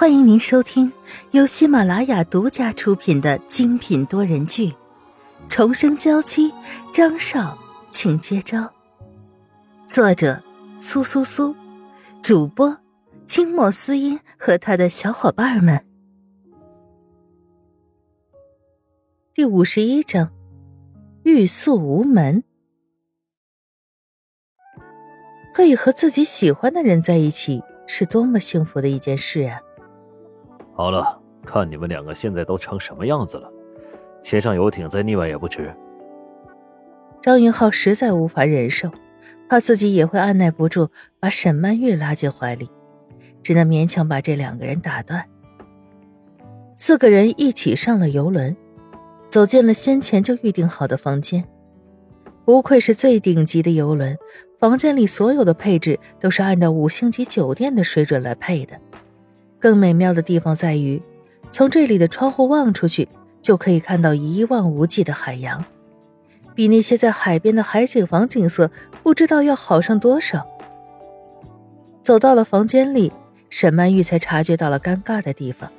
欢迎您收听由喜马拉雅独家出品的精品多人剧《重生娇妻》，张少，请接招。作者：苏苏苏，主播：清墨思音和他的小伙伴们。第五十一章：欲速无门。可以和自己喜欢的人在一起，是多么幸福的一件事啊！好了，看你们两个现在都成什么样子了，先上游艇再腻歪也不迟。张云浩实在无法忍受，怕自己也会按耐不住把沈曼玉拉进怀里，只能勉强把这两个人打断。四个人一起上了游轮，走进了先前就预定好的房间。不愧是最顶级的游轮，房间里所有的配置都是按照五星级酒店的水准来配的。更美妙的地方在于，从这里的窗户望出去，就可以看到一望无际的海洋，比那些在海边的海景房景色不知道要好上多少。走到了房间里，沈曼玉才察觉到了尴尬的地方。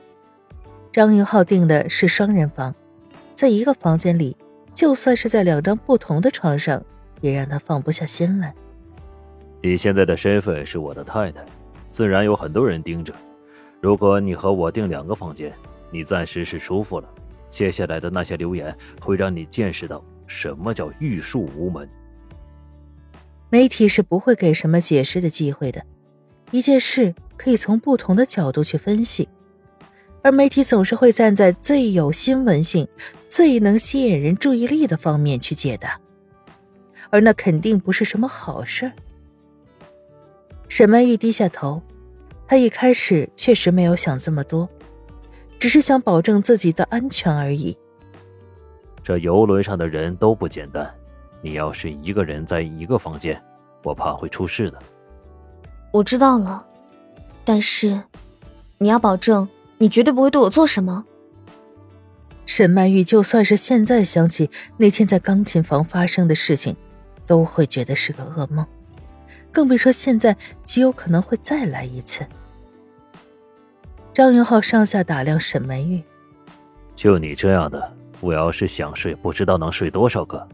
张云浩订的是双人房，在一个房间里，就算是在两张不同的床上，也让他放不下心来。你现在的身份是我的太太，自然有很多人盯着。如果你和我订两个房间，你暂时是舒服了。接下来的那些流言会让你见识到什么叫欲述无门。媒体是不会给什么解释的机会的，一件事可以从不同的角度去分析，而媒体总是会站在最有新闻性、最能吸引人注意力的方面去解答，而那肯定不是什么好事。沈曼玉低下头。他一开始确实没有想这么多，只是想保证自己的安全而已。这游轮上的人都不简单，你要是一个人在一个房间，我怕会出事的。我知道了，但是你要保证你绝对不会对我做什么。沈曼玉就算是现在想起那天在钢琴房发生的事情，都会觉得是个噩梦，更别说现在极有可能会再来一次。张云浩上下打量沈梅玉，就你这样的，我要是想睡，不知道能睡多少个。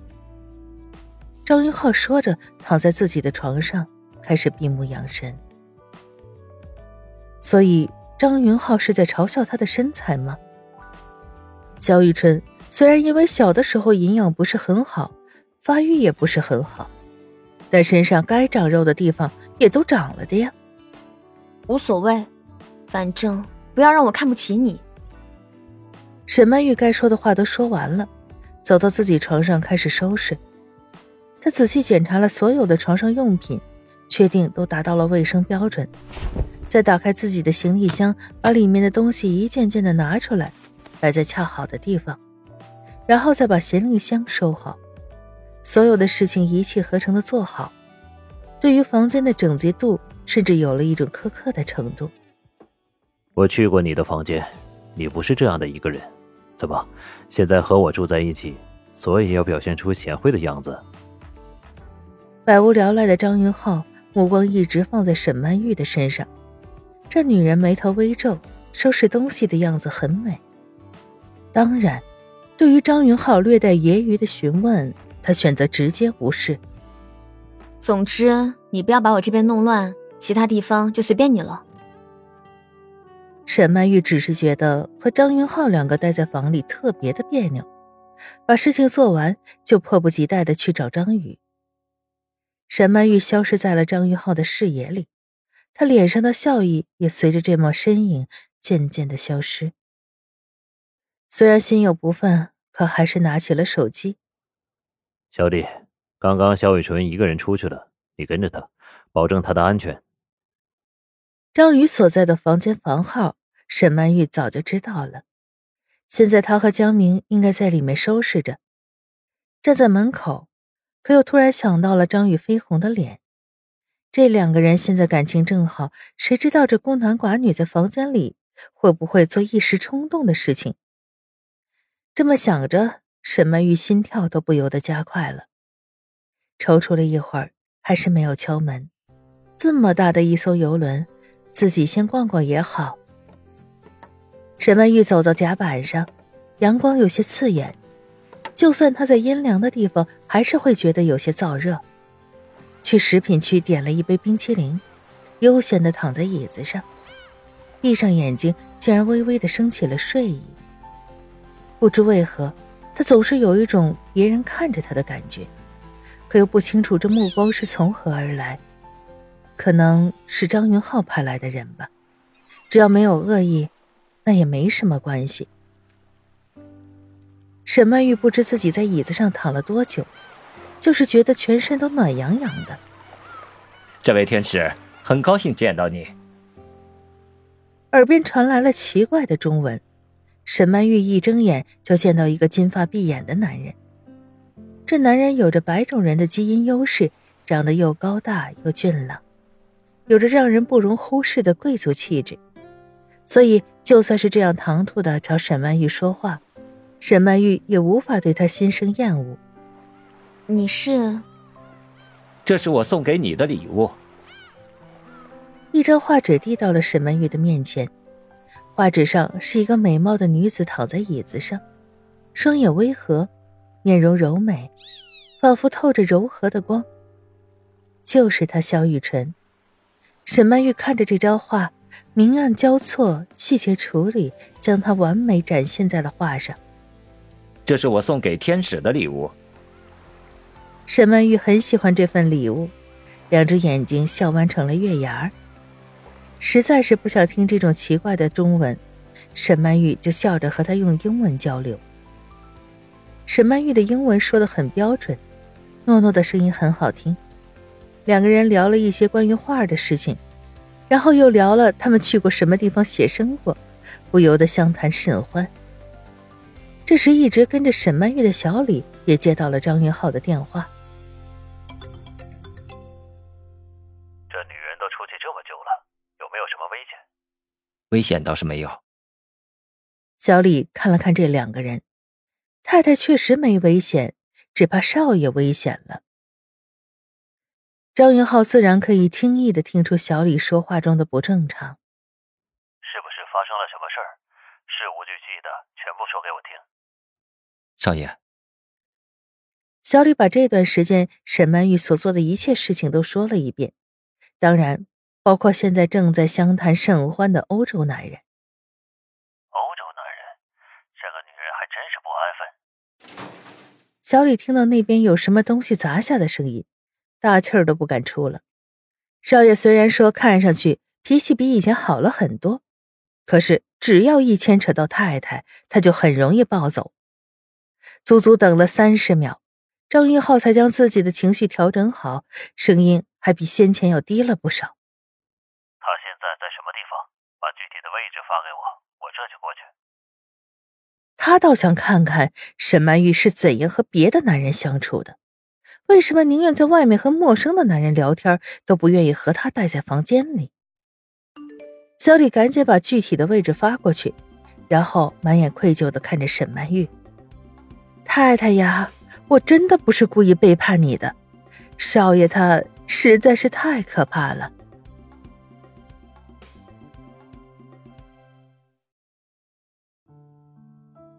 张云浩说着，躺在自己的床上，开始闭目养神。所以，张云浩是在嘲笑他的身材吗？焦玉春虽然因为小的时候营养不是很好，发育也不是很好，但身上该长肉的地方也都长了的呀。无所谓，反正。不要让我看不起你。沈曼玉该说的话都说完了，走到自己床上开始收拾。她仔细检查了所有的床上用品，确定都达到了卫生标准，再打开自己的行李箱，把里面的东西一件件的拿出来，摆在恰好的地方，然后再把行李箱收好，所有的事情一气呵成的做好。对于房间的整洁度，甚至有了一种苛刻的程度。我去过你的房间，你不是这样的一个人，怎么现在和我住在一起，所以要表现出贤惠的样子？百无聊赖的张云浩目光一直放在沈曼玉的身上，这女人眉头微皱，收拾东西的样子很美。当然，对于张云浩略带揶揄的询问，他选择直接无视。总之，你不要把我这边弄乱，其他地方就随便你了。沈曼玉只是觉得和张云浩两个待在房里特别的别扭，把事情做完就迫不及待的去找张宇。沈曼玉消失在了张云浩的视野里，他脸上的笑意也随着这抹身影渐渐的消失。虽然心有不忿，可还是拿起了手机。小弟，刚刚肖雨纯一个人出去了，你跟着他，保证他的安全。张宇所在的房间房号，沈曼玉早就知道了。现在他和江明应该在里面收拾着，站在门口，可又突然想到了张宇绯红的脸。这两个人现在感情正好，谁知道这孤男寡女在房间里会不会做一时冲动的事情？这么想着，沈曼玉心跳都不由得加快了。踌躇了一会儿，还是没有敲门。这么大的一艘游轮。自己先逛逛也好，沈曼玉走到甲板上，阳光有些刺眼，就算她在阴凉的地方，还是会觉得有些燥热。去食品区点了一杯冰淇淋，悠闲的躺在椅子上，闭上眼睛，竟然微微的升起了睡意。不知为何，她总是有一种别人看着他的感觉，可又不清楚这目光是从何而来。可能是张云浩派来的人吧，只要没有恶意。那也没什么关系。沈曼玉不知自己在椅子上躺了多久，就是觉得全身都暖洋洋的。这位天使，很高兴见到你。耳边传来了奇怪的中文，沈曼玉一睁眼就见到一个金发碧眼的男人。这男人有着白种人的基因优势，长得又高大又俊朗，有着让人不容忽视的贵族气质。所以，就算是这样唐突的找沈曼玉说话，沈曼玉也无法对他心生厌恶。你是？这是我送给你的礼物。一张画纸递到了沈曼玉的面前，画纸上是一个美貌的女子躺在椅子上，双眼微合，面容柔美，仿佛透着柔和的光。就是她，萧雨辰。沈曼玉看着这张画。明暗交错，细节处理，将它完美展现在了画上。这是我送给天使的礼物。沈曼玉很喜欢这份礼物，两只眼睛笑弯成了月牙儿。实在是不想听这种奇怪的中文，沈曼玉就笑着和他用英文交流。沈曼玉的英文说的很标准，诺诺的声音很好听。两个人聊了一些关于画的事情。然后又聊了他们去过什么地方写生过，不由得相谈甚欢。这时，一直跟着沈曼玉的小李也接到了张云浩的电话。危险倒是没有。小李看了看这两个人，太太确实没危险，只怕少爷危险了。张云浩自然可以轻易的听出小李说话中的不正常。是不是发生了什么事儿？事无巨细的，全部说给我听。少爷，小李把这段时间沈曼玉所做的一切事情都说了一遍，当然包括现在正在相谈甚欢的欧洲男人。欧洲男人，这个女人还真是不安分。小李听到那边有什么东西砸下的声音。大气儿都不敢出了。少爷虽然说看上去脾气比以前好了很多，可是只要一牵扯到太太，他就很容易暴走。足足等了三十秒，张玉浩才将自己的情绪调整好，声音还比先前要低了不少。他现在在什么地方？把具体的位置发给我，我这就过去。他倒想看看沈曼玉是怎样和别的男人相处的。为什么宁愿在外面和陌生的男人聊天，都不愿意和他待在房间里？小李赶紧把具体的位置发过去，然后满眼愧疚的看着沈曼玉：“太太呀，我真的不是故意背叛你的，少爷他实在是太可怕了。”